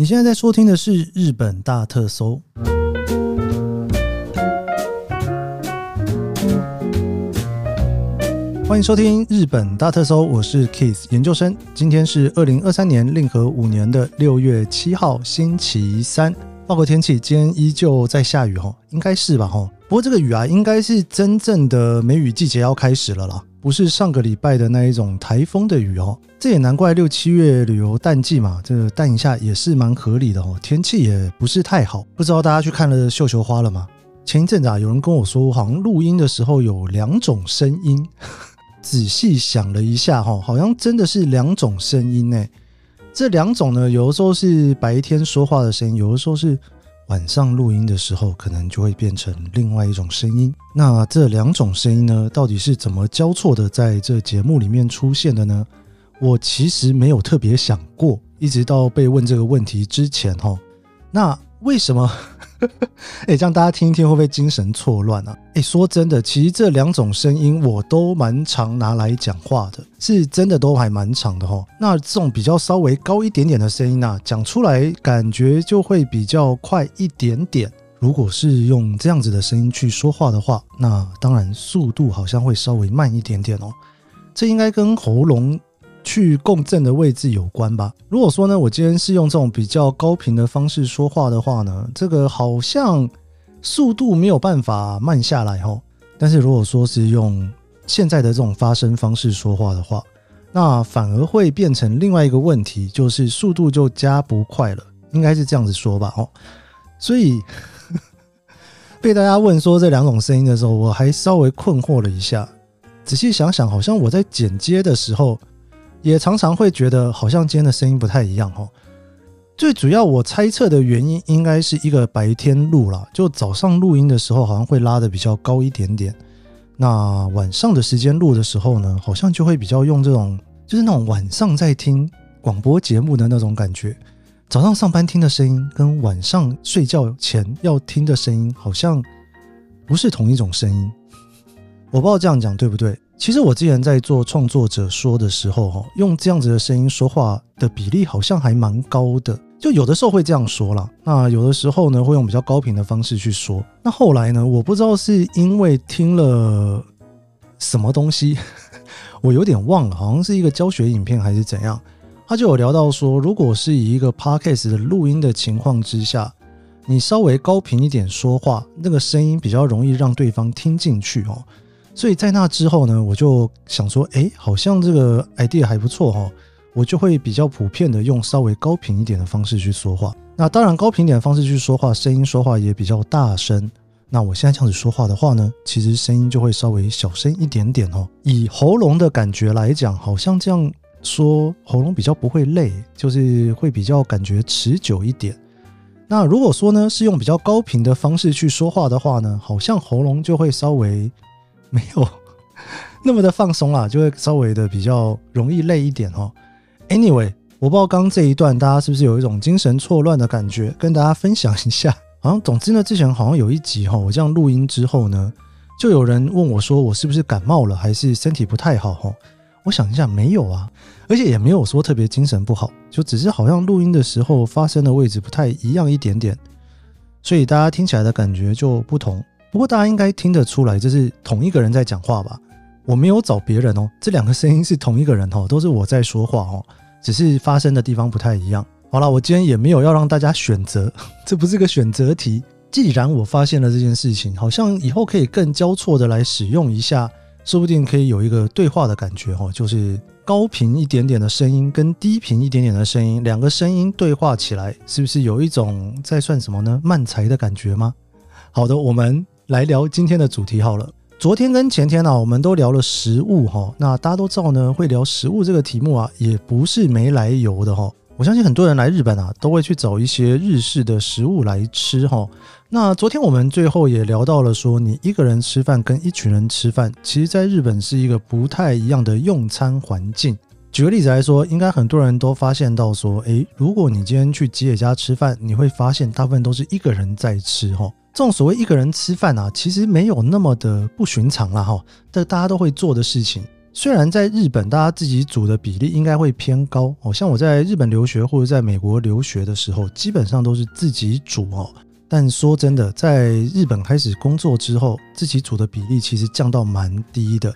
你现在在收听的是日本大特搜，欢迎收听日本大特搜，我是 Keith 研究生。今天是二零二三年令和五年的六月七号，星期三。报个天气，今天依旧在下雨哈，应该是吧哈。不过这个雨啊，应该是真正的梅雨季节要开始了啦，不是上个礼拜的那一种台风的雨哦。这也难怪六七月旅游淡季嘛，这个淡一下也是蛮合理的哦。天气也不是太好，不知道大家去看了绣球花了吗？前一阵子啊，有人跟我说，好像录音的时候有两种声音。仔细想了一下哈，好像真的是两种声音呢。这两种呢，有的时候是白天说话的声音，有的时候是晚上录音的时候，可能就会变成另外一种声音。那这两种声音呢，到底是怎么交错的在这节目里面出现的呢？我其实没有特别想过，一直到被问这个问题之前哈。那为什么？哎，这样大家听一听会不会精神错乱啊？哎，说真的，其实这两种声音我都蛮常拿来讲话的，是真的都还蛮长的哈。那这种比较稍微高一点点的声音啊，讲出来感觉就会比较快一点点。如果是用这样子的声音去说话的话，那当然速度好像会稍微慢一点点哦。这应该跟喉咙。去共振的位置有关吧。如果说呢，我今天是用这种比较高频的方式说话的话呢，这个好像速度没有办法慢下来哦。但是如果说是用现在的这种发声方式说话的话，那反而会变成另外一个问题，就是速度就加不快了，应该是这样子说吧？哦，所以 被大家问说这两种声音的时候，我还稍微困惑了一下。仔细想想，好像我在剪接的时候。也常常会觉得好像今天的声音不太一样哈。最主要我猜测的原因应该是一个白天录啦，就早上录音的时候好像会拉的比较高一点点，那晚上的时间录的时候呢，好像就会比较用这种就是那种晚上在听广播节目的那种感觉，早上上班听的声音跟晚上睡觉前要听的声音好像不是同一种声音，我不知道这样讲对不对。其实我之前在做创作者说的时候，哈，用这样子的声音说话的比例好像还蛮高的。就有的时候会这样说啦，那有的时候呢会用比较高频的方式去说。那后来呢，我不知道是因为听了什么东西，我有点忘了，好像是一个教学影片还是怎样，他就有聊到说，如果是以一个 podcast 的录音的情况之下，你稍微高频一点说话，那个声音比较容易让对方听进去哦。所以在那之后呢，我就想说，哎，好像这个 idea 还不错哈，我就会比较普遍的用稍微高频一点的方式去说话。那当然，高频点的方式去说话，声音说话也比较大声。那我现在这样子说话的话呢，其实声音就会稍微小声一点点哦。以喉咙的感觉来讲，好像这样说喉咙比较不会累，就是会比较感觉持久一点。那如果说呢，是用比较高频的方式去说话的话呢，好像喉咙就会稍微。没有那么的放松啦，就会稍微的比较容易累一点哦。Anyway，我不知道刚刚这一段大家是不是有一种精神错乱的感觉，跟大家分享一下。好像总之呢，之前好像有一集哈，我这样录音之后呢，就有人问我说我是不是感冒了，还是身体不太好哈？我想一下，没有啊，而且也没有说特别精神不好，就只是好像录音的时候发声的位置不太一样一点点，所以大家听起来的感觉就不同。不过大家应该听得出来，这是同一个人在讲话吧？我没有找别人哦，这两个声音是同一个人哦，都是我在说话哦，只是发声的地方不太一样。好了，我今天也没有要让大家选择，这不是个选择题。既然我发现了这件事情，好像以后可以更交错的来使用一下，说不定可以有一个对话的感觉哦，就是高频一点点的声音跟低频一点点的声音，两个声音对话起来，是不是有一种在算什么呢？慢才的感觉吗？好的，我们。来聊今天的主题好了。昨天跟前天呢、我们都聊了食物哈。那大家都知道呢，会聊食物这个题目啊，也不是没来由的哈。我相信很多人来日本啊，都会去找一些日式的食物来吃哈。那昨天我们最后也聊到了说，你一个人吃饭跟一群人吃饭，其实在日本是一个不太一样的用餐环境。举个例子来说，应该很多人都发现到说，诶，如果你今天去吉野家吃饭，你会发现大部分都是一个人在吃哈。这种所谓一个人吃饭啊，其实没有那么的不寻常啦哈。这大家都会做的事情，虽然在日本大家自己煮的比例应该会偏高哦，像我在日本留学或者在美国留学的时候，基本上都是自己煮哦。但说真的，在日本开始工作之后，自己煮的比例其实降到蛮低的。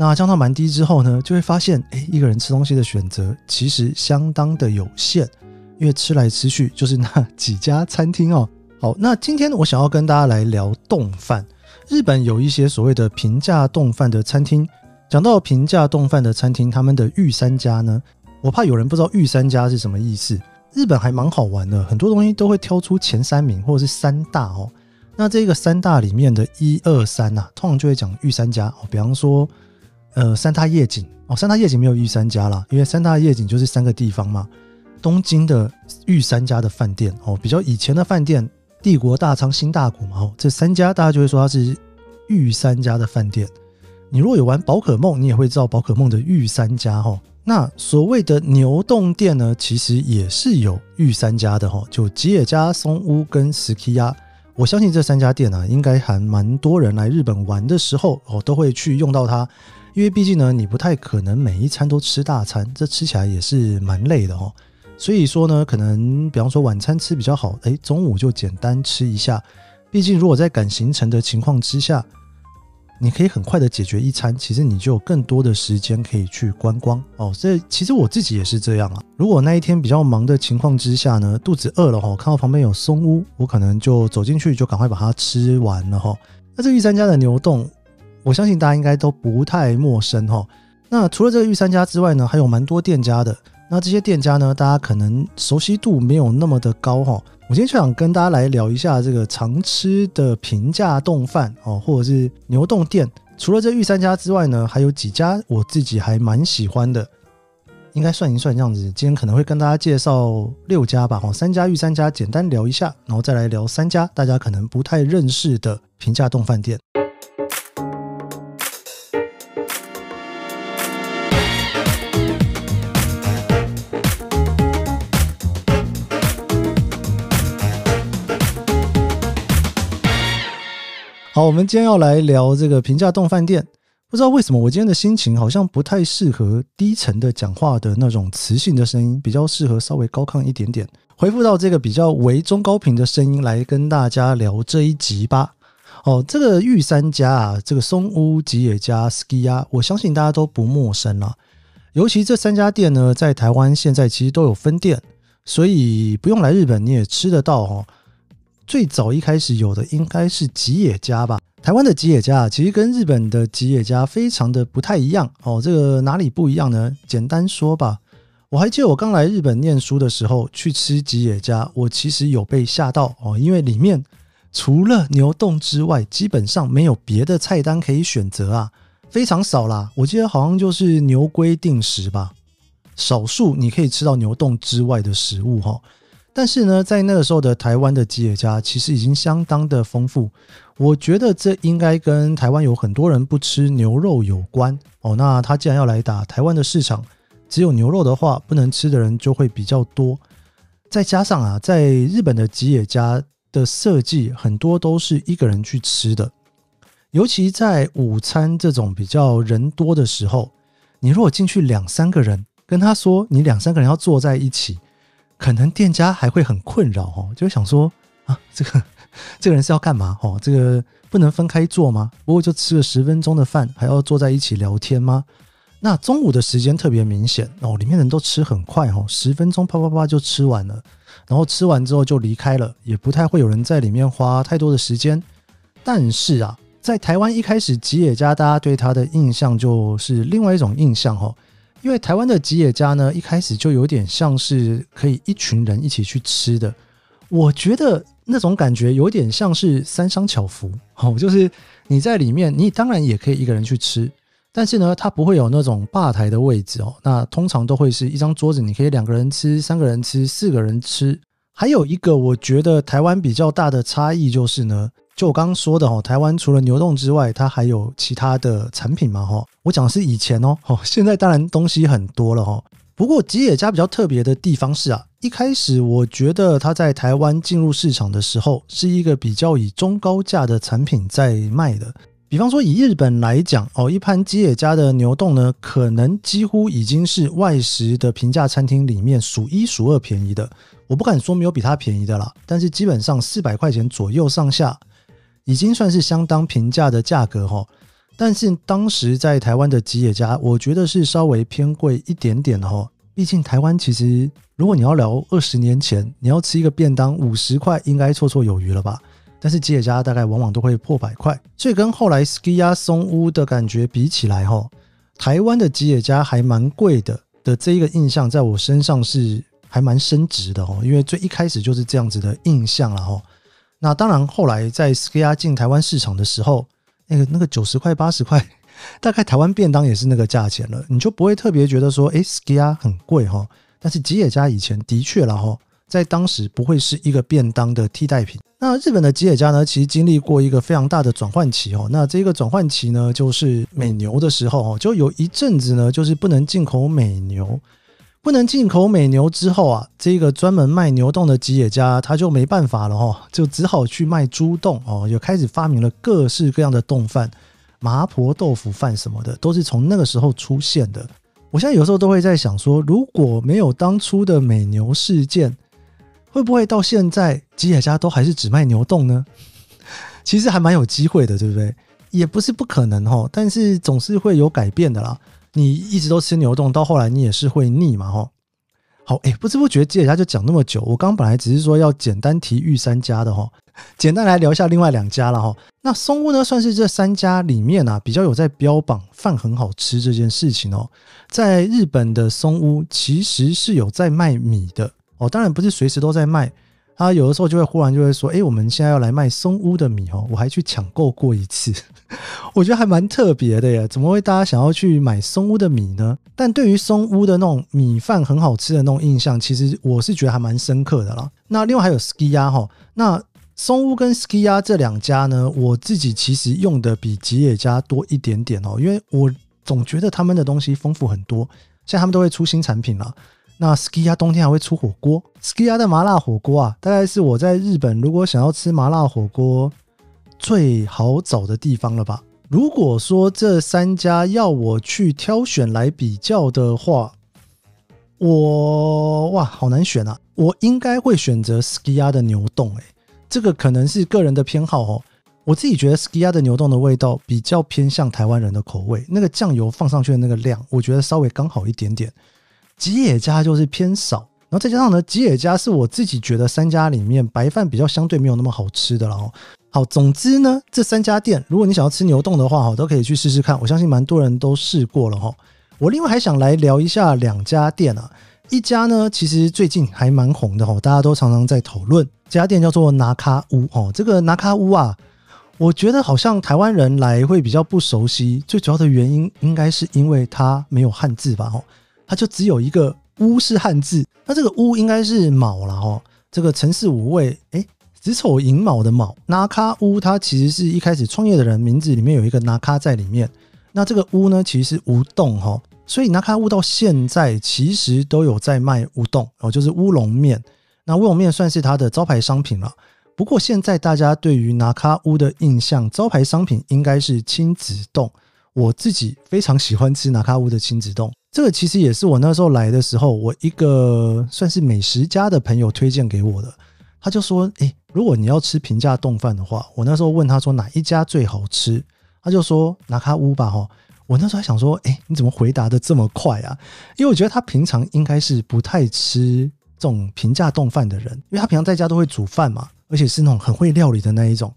那降到蛮低之后呢，就会发现，哎，一个人吃东西的选择其实相当的有限，因为吃来吃去就是那几家餐厅哦。好，那今天我想要跟大家来聊丼饭。日本有一些所谓的平价丼饭的餐厅。讲到平价丼饭的餐厅，他们的御三家呢，我怕有人不知道御三家是什么意思。日本还蛮好玩的，很多东西都会挑出前三名或者是三大哦。那这个三大里面的一二三呐，通常就会讲御三家哦。比方说，呃，三大夜景哦，三大夜景没有御三家啦，因为三大夜景就是三个地方嘛。东京的御三家的饭店哦，比较以前的饭店，帝国大仓、新大谷嘛，哦，这三家大家就会说它是御三家的饭店。你如果有玩宝可梦，你也会知道宝可梦的御三家哈。那所谓的牛洞店呢，其实也是有御三家的哈，就吉野家、松屋跟 Sukiya。我相信这三家店啊，应该还蛮多人来日本玩的时候哦，都会去用到它。因为毕竟呢，你不太可能每一餐都吃大餐，这吃起来也是蛮累的哦。所以说呢，可能比方说晚餐吃比较好，诶，中午就简单吃一下。毕竟如果在赶行程的情况之下。你可以很快的解决一餐，其实你就有更多的时间可以去观光哦。这其实我自己也是这样啊。如果那一天比较忙的情况之下呢，肚子饿了哈，看到旁边有松屋，我可能就走进去，就赶快把它吃完了哈。那这御三家的牛洞，我相信大家应该都不太陌生哈。那除了这个御三家之外呢，还有蛮多店家的。那这些店家呢，大家可能熟悉度没有那么的高哈。我今天就想跟大家来聊一下这个常吃的平价冻饭哦，或者是牛丼店。除了这御三家之外呢，还有几家我自己还蛮喜欢的，应该算一算这样子。今天可能会跟大家介绍六家吧，哦，三家御三家简单聊一下，然后再来聊三家大家可能不太认识的平价冻饭店。好，我们今天要来聊这个平价丼饭店。不知道为什么，我今天的心情好像不太适合低沉的讲话的那种磁性的声音，比较适合稍微高亢一点点，回复到这个比较为中高频的声音来跟大家聊这一集吧。哦，这个御三家啊，这个松屋、吉野家、ski 呀我相信大家都不陌生了。尤其这三家店呢，在台湾现在其实都有分店，所以不用来日本你也吃得到哦。最早一开始有的应该是吉野家吧？台湾的吉野家其实跟日本的吉野家非常的不太一样哦。这个哪里不一样呢？简单说吧，我还记得我刚来日本念书的时候去吃吉野家，我其实有被吓到哦，因为里面除了牛洞之外，基本上没有别的菜单可以选择啊，非常少啦。我记得好像就是牛龟定食吧，少数你可以吃到牛洞之外的食物哈。但是呢，在那个时候的台湾的吉野家其实已经相当的丰富，我觉得这应该跟台湾有很多人不吃牛肉有关哦。那他既然要来打台湾的市场，只有牛肉的话，不能吃的人就会比较多。再加上啊，在日本的吉野家的设计很多都是一个人去吃的，尤其在午餐这种比较人多的时候，你如果进去两三个人，跟他说你两三个人要坐在一起。可能店家还会很困扰哦，就想说啊，这个 这个人是要干嘛哦？这个不能分开坐吗？不过就吃了十分钟的饭，还要坐在一起聊天吗？那中午的时间特别明显哦，里面人都吃很快哦，十分钟啪啪啪就吃完了，然后吃完之后就离开了，也不太会有人在里面花太多的时间。但是啊，在台湾一开始吉野家大家对他的印象就是另外一种印象哦。因为台湾的吉野家呢，一开始就有点像是可以一群人一起去吃的，我觉得那种感觉有点像是三商巧福 哦，就是你在里面，你当然也可以一个人去吃，但是呢，它不会有那种吧台的位置哦，那通常都会是一张桌子，你可以两个人吃、三个人吃、四个人吃。还有一个我觉得台湾比较大的差异就是呢。就我刚刚说的哦，台湾除了牛洞之外，它还有其他的产品嘛？哈，我讲的是以前哦，哦，现在当然东西很多了哈。不过吉野家比较特别的地方是啊，一开始我觉得它在台湾进入市场的时候，是一个比较以中高价的产品在卖的。比方说，以日本来讲，哦，一盘吉野家的牛洞呢，可能几乎已经是外食的平价餐厅里面数一数二便宜的。我不敢说没有比它便宜的啦，但是基本上四百块钱左右上下，已经算是相当平价的价格哈。但是当时在台湾的吉野家，我觉得是稍微偏贵一点点的哈。毕竟台湾其实，如果你要聊二十年前，你要吃一个便当五十块，应该绰绰有余了吧？但是吉野家大概往往都会破百块，所以跟后来 Skiya 松屋的感觉比起来，哈，台湾的吉野家还蛮贵的的这一个印象，在我身上是还蛮升值的哦，因为最一开始就是这样子的印象了哈。那当然，后来在 Skiya 进台湾市场的时候，那个那个九十块八十块，大概台湾便当也是那个价钱了，你就不会特别觉得说，哎，Skiya 很贵哈。但是吉野家以前的确了哈。在当时不会是一个便当的替代品。那日本的吉野家呢，其实经历过一个非常大的转换期哦。那这个转换期呢，就是美牛的时候哦，就有一阵子呢，就是不能进口美牛，不能进口美牛之后啊，这个专门卖牛洞的吉野家，他就没办法了哦，就只好去卖猪洞哦，也开始发明了各式各样的丼饭，麻婆豆腐饭什么的，都是从那个时候出现的。我现在有时候都会在想说，如果没有当初的美牛事件，会不会到现在吉野家都还是只卖牛洞呢？其实还蛮有机会的，对不对？也不是不可能哦，但是总是会有改变的啦。你一直都吃牛丼，到后来你也是会腻嘛齁。好，哎，不知不觉吉野家就讲那么久。我刚本来只是说要简单提御三家的齁，简单来聊一下另外两家了哈。那松屋呢，算是这三家里面啊比较有在标榜饭很好吃这件事情哦。在日本的松屋其实是有在卖米的。哦，当然不是随时都在卖，他有的时候就会忽然就会说：“哎，我们现在要来卖松屋的米哦。”我还去抢购过一次，我觉得还蛮特别的耶。怎么会大家想要去买松屋的米呢？但对于松屋的那种米饭很好吃的那种印象，其实我是觉得还蛮深刻的啦。那另外还有 Skiya 哈，那松屋跟 Skiya 这两家呢，我自己其实用的比吉野家多一点点哦，因为我总觉得他们的东西丰富很多，现在他们都会出新产品了。那 Skiya 冬天还会出火锅，Skiya 的麻辣火锅啊，大概是我在日本如果想要吃麻辣火锅最好找的地方了吧？如果说这三家要我去挑选来比较的话，我哇，好难选啊！我应该会选择 Skiya 的牛丼，诶，这个可能是个人的偏好哦。我自己觉得 Skiya 的牛丼的味道比较偏向台湾人的口味，那个酱油放上去的那个量，我觉得稍微刚好一点点。吉野家就是偏少，然后再加上呢，吉野家是我自己觉得三家里面白饭比较相对没有那么好吃的了哦。好，总之呢，这三家店，如果你想要吃牛丼的话，哈，都可以去试试看。我相信蛮多人都试过了哈。我另外还想来聊一下两家店啊，一家呢，其实最近还蛮红的哈，大家都常常在讨论。这家店叫做拿卡屋哦，这个拿卡屋啊，我觉得好像台湾人来会比较不熟悉，最主要的原因应该是因为它没有汉字吧，哈。它就只有一个“屋”是汉字，那这个“屋”应该是卯了哈。这个辰巳午未，哎，子丑寅卯的卯，拿卡屋，它其实是一开始创业的人名字里面有一个拿卡在里面。那这个“屋”呢，其实是乌冬哈，所以拿卡屋到现在其实都有在卖乌冬哦，就是乌龙面。那乌龙面算是它的招牌商品了。不过现在大家对于拿卡屋的印象，招牌商品应该是亲子丼。我自己非常喜欢吃拿卡屋的亲子丼。这个其实也是我那时候来的时候，我一个算是美食家的朋友推荐给我的。他就说：“诶，如果你要吃平价冻饭的话，我那时候问他说哪一家最好吃，他就说拿卡屋吧。”哈，我那时候还想说：“诶，你怎么回答的这么快啊？”因为我觉得他平常应该是不太吃这种平价冻饭的人，因为他平常在家都会煮饭嘛，而且是那种很会料理的那一种。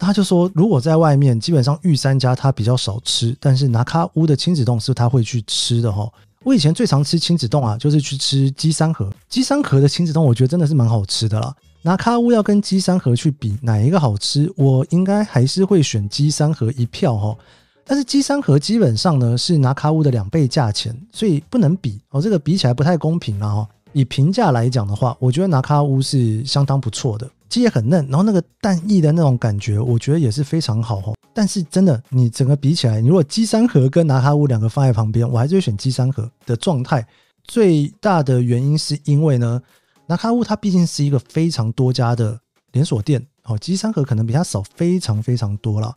他就说，如果在外面，基本上御三家他比较少吃，但是拿卡屋的亲子洞是他会去吃的哈。我以前最常吃亲子洞啊，就是去吃鸡三盒。鸡三盒的亲子洞，我觉得真的是蛮好吃的啦。拿卡屋要跟鸡三盒去比哪一个好吃，我应该还是会选鸡三盒一票哈。但是鸡三盒基本上呢是拿卡屋的两倍价钱，所以不能比哦，这个比起来不太公平了哈。以评价来讲的话，我觉得拿卡屋是相当不错的。鸡也很嫩，然后那个蛋液的那种感觉，我觉得也是非常好哦。但是真的，你整个比起来，你如果鸡三和跟拿卡屋两个放在旁边，我还是会选鸡三和的状态。最大的原因是因为呢，拿卡屋它毕竟是一个非常多家的连锁店，哦，鸡三和可能比它少非常非常多了。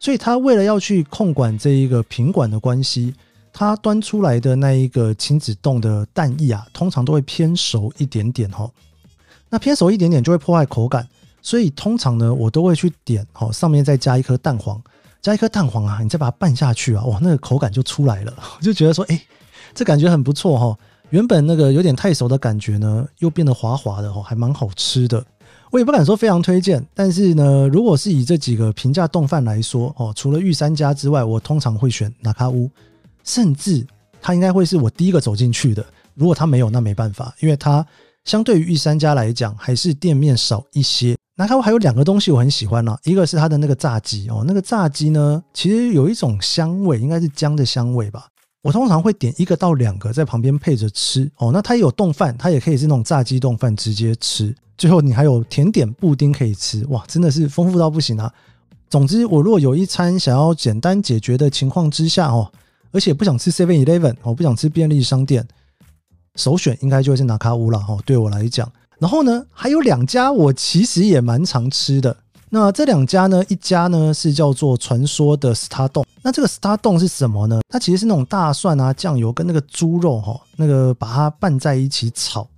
所以它为了要去控管这一个品管的关系，它端出来的那一个亲子冻的蛋液啊，通常都会偏熟一点点哈。那偏熟一点点就会破坏口感，所以通常呢，我都会去点哦，上面再加一颗蛋黄，加一颗蛋黄啊，你再把它拌下去啊，哇，那个口感就出来了，我 就觉得说，哎，这感觉很不错哈。原本那个有点太熟的感觉呢，又变得滑滑的哦，还蛮好吃的。我也不敢说非常推荐，但是呢，如果是以这几个平价冻饭来说哦，除了御三家之外，我通常会选拿卡乌，甚至它应该会是我第一个走进去的。如果它没有，那没办法，因为它。相对于御三家来讲，还是店面少一些。拿卡乌还有两个东西我很喜欢啊，一个是它的那个炸鸡哦，那个炸鸡呢，其实有一种香味，应该是姜的香味吧。我通常会点一个到两个在旁边配着吃哦。那它也有冻饭，它也可以是那种炸鸡冻饭直接吃。最后你还有甜点布丁可以吃，哇，真的是丰富到不行啊。总之，我若有一餐想要简单解决的情况之下哦，而且不想吃 Seven Eleven，我不想吃便利商店。首选应该就是拿卡乌了哈，对我来讲。然后呢，还有两家我其实也蛮常吃的。那这两家呢，一家呢是叫做传说的 star 洞。那这个 star 洞是什么呢？它其实是那种大蒜啊、酱油跟那个猪肉哈，那个把它拌在一起炒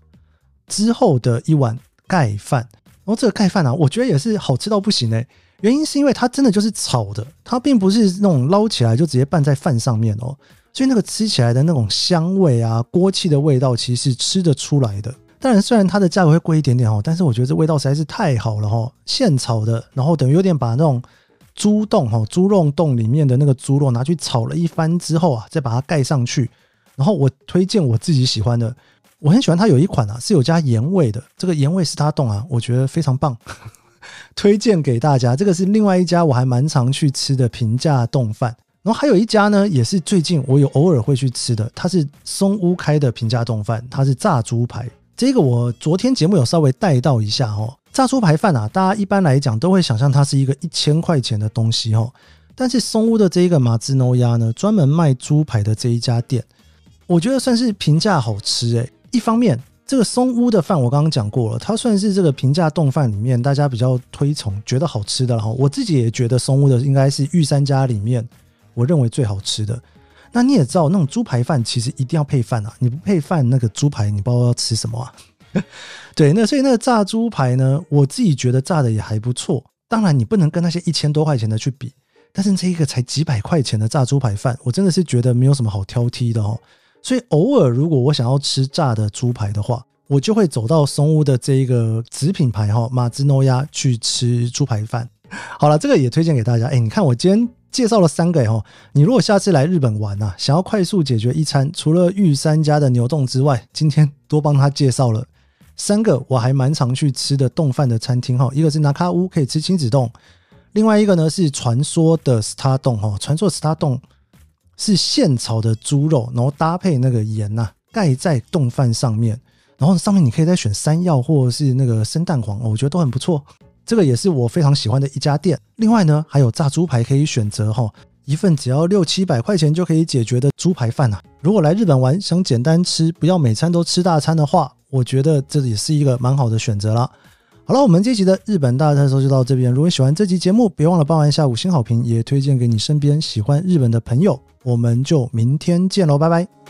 之后的一碗盖饭。然后这个盖饭啊，我觉得也是好吃到不行哎。原因是因为它真的就是炒的，它并不是那种捞起来就直接拌在饭上面哦。所以那个吃起来的那种香味啊，锅气的味道，其实是吃得出来的。当然，虽然它的价格会贵一点点哦，但是我觉得这味道实在是太好了哈！现炒的，然后等于有点把那种猪丼哈、猪肉丼里面的那个猪肉拿去炒了一番之后啊，再把它盖上去。然后我推荐我自己喜欢的，我很喜欢它有一款啊是有加盐味的，这个盐味是它冻啊，我觉得非常棒，推荐给大家。这个是另外一家我还蛮常去吃的平价冻饭。然后还有一家呢，也是最近我有偶尔会去吃的，它是松屋开的平价丼饭，它是炸猪排。这个我昨天节目有稍微带到一下哦。炸猪排饭啊，大家一般来讲都会想象它是一个一千块钱的东西哦。但是松屋的这一个马兹诺亚呢，专门卖猪排的这一家店，我觉得算是平价好吃诶。一方面，这个松屋的饭我刚刚讲过了，它算是这个平价丼饭里面大家比较推崇、觉得好吃的哈。我自己也觉得松屋的应该是御三家里面。我认为最好吃的，那你也知道，那种猪排饭其实一定要配饭啊！你不配饭，那个猪排你不知道要吃什么啊？对，那所以那个炸猪排呢，我自己觉得炸的也还不错。当然，你不能跟那些一千多块钱的去比，但是这一个才几百块钱的炸猪排饭，我真的是觉得没有什么好挑剔的哦。所以偶尔如果我想要吃炸的猪排的话，我就会走到松屋的这一个子品牌哈马兹诺亚去吃猪排饭。好了，这个也推荐给大家。哎，你看我今天。介绍了三个哈，你如果下次来日本玩啊，想要快速解决一餐，除了御三家的牛洞之外，今天多帮他介绍了三个我还蛮常去吃的冻饭的餐厅哈。一个是拿卡乌可以吃亲子冻，另外一个呢是传说的斯塔丼哈，传说斯塔丼是现炒的猪肉，然后搭配那个盐呐，盖在冻饭上面，然后上面你可以再选山药或者是那个生蛋黄，我觉得都很不错。这个也是我非常喜欢的一家店。另外呢，还有炸猪排可以选择哈，一份只要六七百块钱就可以解决的猪排饭呐。如果来日本玩想简单吃，不要每餐都吃大餐的话，我觉得这也是一个蛮好的选择啦。好了，我们这期的日本大特搜就到这边。如果喜欢这期节目，别忘了帮我按下五星好评，也推荐给你身边喜欢日本的朋友。我们就明天见喽，拜拜。